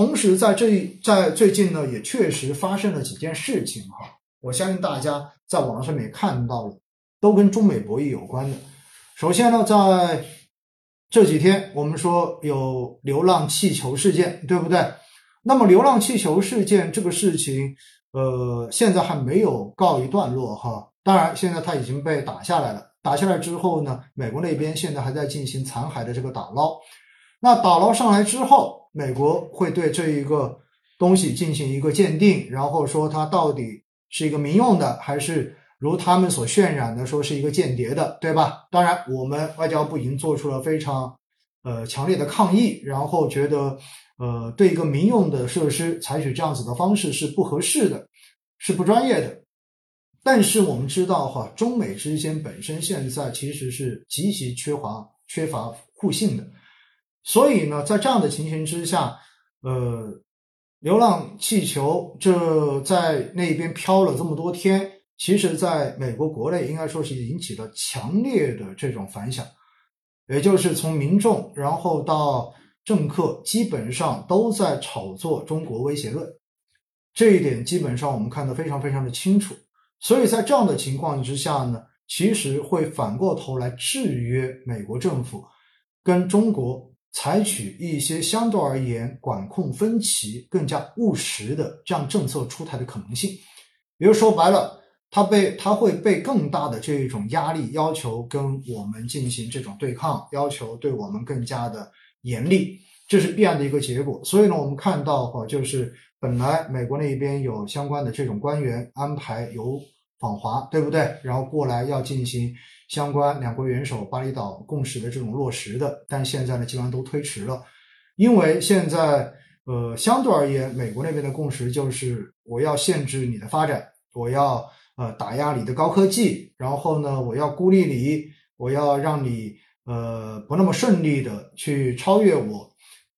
同时在这在最近呢，也确实发生了几件事情哈，我相信大家在网络上面也看到了，都跟中美博弈有关的。首先呢，在这几天我们说有流浪气球事件，对不对？那么流浪气球事件这个事情，呃，现在还没有告一段落哈。当然，现在它已经被打下来了。打下来之后呢，美国那边现在还在进行残骸的这个打捞。那打捞上来之后，美国会对这一个东西进行一个鉴定，然后说它到底是一个民用的，还是如他们所渲染的说是一个间谍的，对吧？当然，我们外交部已经做出了非常呃强烈的抗议，然后觉得呃对一个民用的设施采取这样子的方式是不合适的，是不专业的。但是我们知道哈，中美之间本身现在其实是极其缺乏缺乏互信的，所以呢，在这样的情形之下，呃，流浪气球这在那边飘了这么多天，其实在美国国内应该说是引起了强烈的这种反响，也就是从民众然后到政客，基本上都在炒作中国威胁论，这一点基本上我们看得非常非常的清楚。所以在这样的情况之下呢，其实会反过头来制约美国政府跟中国采取一些相对而言管控分歧更加务实的这样政策出台的可能性。比如说白了，他被他会被更大的这种压力要求跟我们进行这种对抗，要求对我们更加的严厉，这是必然的一个结果。所以呢，我们看到哈，就是。本来美国那边有相关的这种官员安排由访华，对不对？然后过来要进行相关两国元首巴厘岛共识的这种落实的，但现在呢，基本上都推迟了，因为现在呃，相对而言，美国那边的共识就是我要限制你的发展，我要呃打压你的高科技，然后呢，我要孤立你，我要让你呃不那么顺利的去超越我，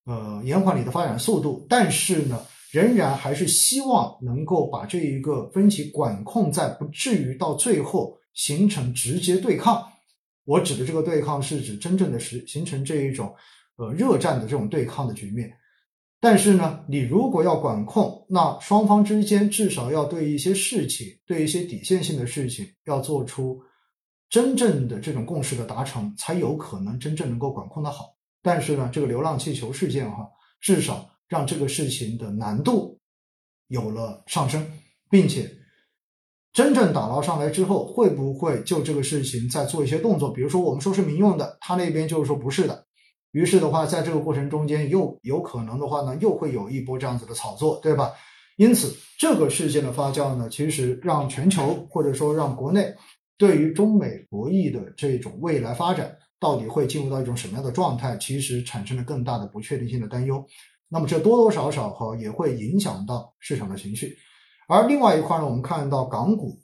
呃延缓你的发展速度，但是呢。仍然还是希望能够把这一个分歧管控在不至于到最后形成直接对抗。我指的这个对抗是指真正的是形成这一种呃热战的这种对抗的局面。但是呢，你如果要管控，那双方之间至少要对一些事情，对一些底线性的事情要做出真正的这种共识的达成，才有可能真正能够管控的好。但是呢，这个流浪气球事件哈，至少。让这个事情的难度有了上升，并且真正打捞上来之后，会不会就这个事情再做一些动作？比如说，我们说是民用的，他那边就是说不是的。于是的话，在这个过程中间，又有可能的话呢，又会有一波这样子的炒作，对吧？因此，这个事件的发酵呢，其实让全球或者说让国内对于中美博弈的这种未来发展到底会进入到一种什么样的状态，其实产生了更大的不确定性的担忧。那么这多多少少哈也会影响到市场的情绪，而另外一块呢，我们看到港股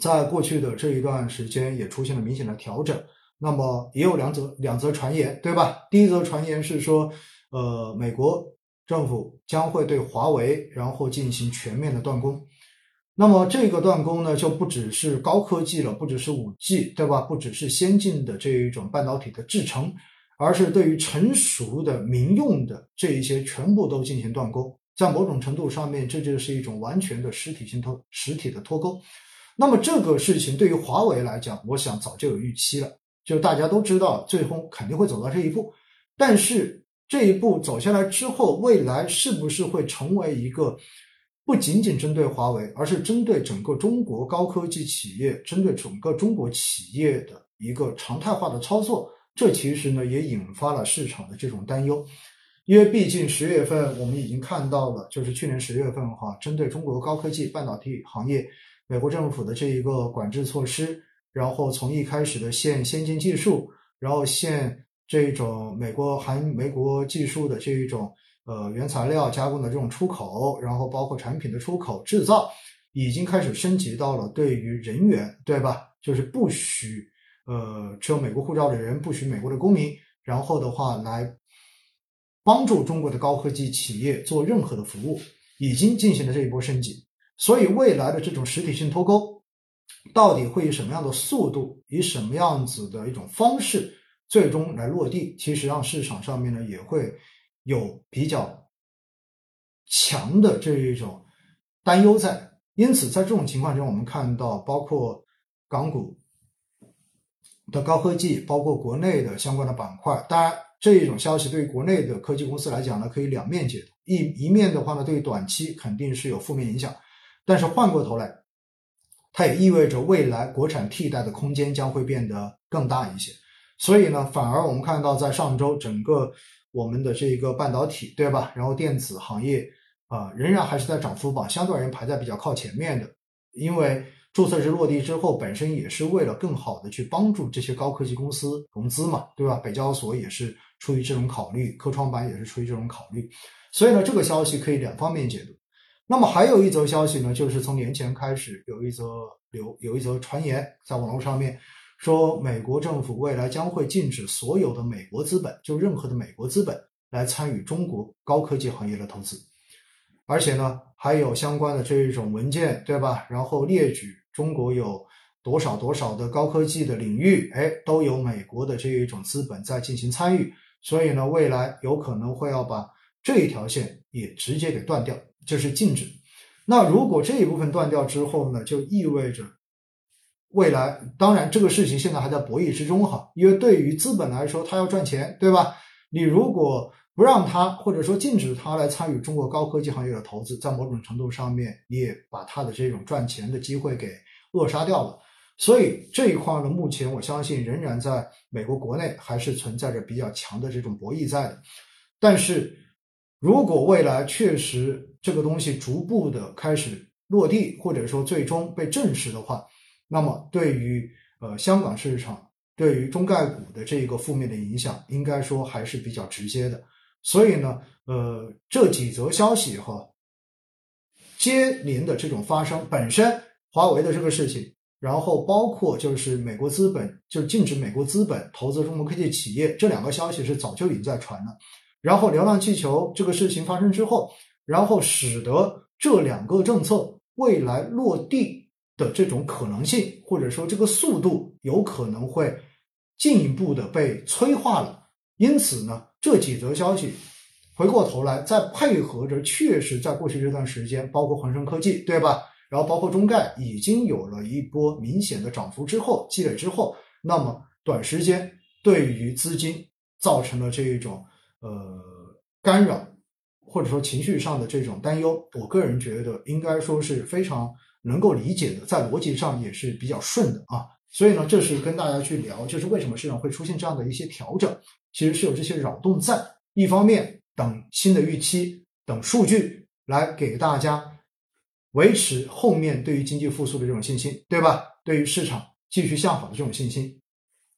在过去的这一段时间也出现了明显的调整。那么也有两则两则传言，对吧？第一则传言是说，呃，美国政府将会对华为然后进行全面的断供。那么这个断供呢，就不只是高科技了，不只是五 G，对吧？不只是先进的这一种半导体的制程。而是对于成熟的民用的这一些全部都进行断钩，在某种程度上面，这就是一种完全的实体性脱实体的脱钩。那么这个事情对于华为来讲，我想早就有预期了，就大家都知道最后肯定会走到这一步。但是这一步走下来之后，未来是不是会成为一个不仅仅针对华为，而是针对整个中国高科技企业、针对整个中国企业的一个常态化的操作？这其实呢也引发了市场的这种担忧，因为毕竟十月份我们已经看到了，就是去年十月份哈，针对中国高科技半导体行业，美国政府的这一个管制措施，然后从一开始的限先进技术，然后限这种美国含美国技术的这一种呃原材料加工的这种出口，然后包括产品的出口制造，已经开始升级到了对于人员，对吧？就是不许。呃，持有美国护照的人不许美国的公民，然后的话来帮助中国的高科技企业做任何的服务，已经进行了这一波升级。所以未来的这种实体性脱钩，到底会以什么样的速度，以什么样子的一种方式，最终来落地？其实让市场上面呢也会有比较强的这一种担忧在。因此，在这种情况中，我们看到包括港股的高科技，包括国内的相关的板块。当然，这一种消息对于国内的科技公司来讲呢，可以两面解读。一一面的话呢，对于短期肯定是有负面影响，但是换过头来，它也意味着未来国产替代的空间将会变得更大一些。所以呢，反而我们看到在上周整个我们的这一个半导体，对吧？然后电子行业。啊，仍然还是在涨幅榜相对而言排在比较靠前面的，因为注册制落地之后，本身也是为了更好的去帮助这些高科技公司融资嘛，对吧？北交所也是出于这种考虑，科创板也是出于这种考虑，所以呢，这个消息可以两方面解读。那么还有一则消息呢，就是从年前开始有一则流有一则传言在网络上面说，美国政府未来将会禁止所有的美国资本，就任何的美国资本来参与中国高科技行业的投资。而且呢，还有相关的这一种文件，对吧？然后列举中国有多少多少的高科技的领域，哎，都有美国的这一种资本在进行参与。所以呢，未来有可能会要把这一条线也直接给断掉，就是禁止。那如果这一部分断掉之后呢，就意味着未来，当然这个事情现在还在博弈之中哈，因为对于资本来说，它要赚钱，对吧？你如果不让他，或者说禁止他来参与中国高科技行业的投资，在某种程度上面，你也把他的这种赚钱的机会给扼杀掉了。所以这一块呢，目前我相信仍然在美国国内还是存在着比较强的这种博弈在的。但是如果未来确实这个东西逐步的开始落地，或者说最终被证实的话，那么对于呃香港市场，对于中概股的这个负面的影响，应该说还是比较直接的。所以呢，呃，这几则消息哈，接连的这种发生，本身华为的这个事情，然后包括就是美国资本就禁止美国资本投资中国科技企业，这两个消息是早就已经在传了。然后流浪气球这个事情发生之后，然后使得这两个政策未来落地的这种可能性，或者说这个速度有可能会进一步的被催化了。因此呢，这几则消息回过头来，再配合着确实在过去这段时间，包括恒生科技，对吧？然后包括中概已经有了一波明显的涨幅之后，积累之后，那么短时间对于资金造成了这一种呃干扰，或者说情绪上的这种担忧，我个人觉得应该说是非常能够理解的，在逻辑上也是比较顺的啊。所以呢，这是跟大家去聊，就是为什么市场会出现这样的一些调整。其实是有这些扰动在，一方面等新的预期、等数据来给大家维持后面对于经济复苏的这种信心，对吧？对于市场继续向好的这种信心。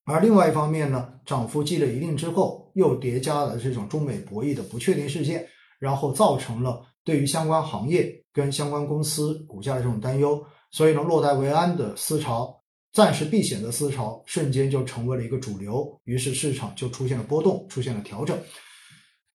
而另外一方面呢，涨幅积累一定之后，又叠加了这种中美博弈的不确定事件，然后造成了对于相关行业跟相关公司股价的这种担忧，所以呢，落袋为安的思潮。暂时避险的思潮瞬间就成为了一个主流，于是市场就出现了波动，出现了调整。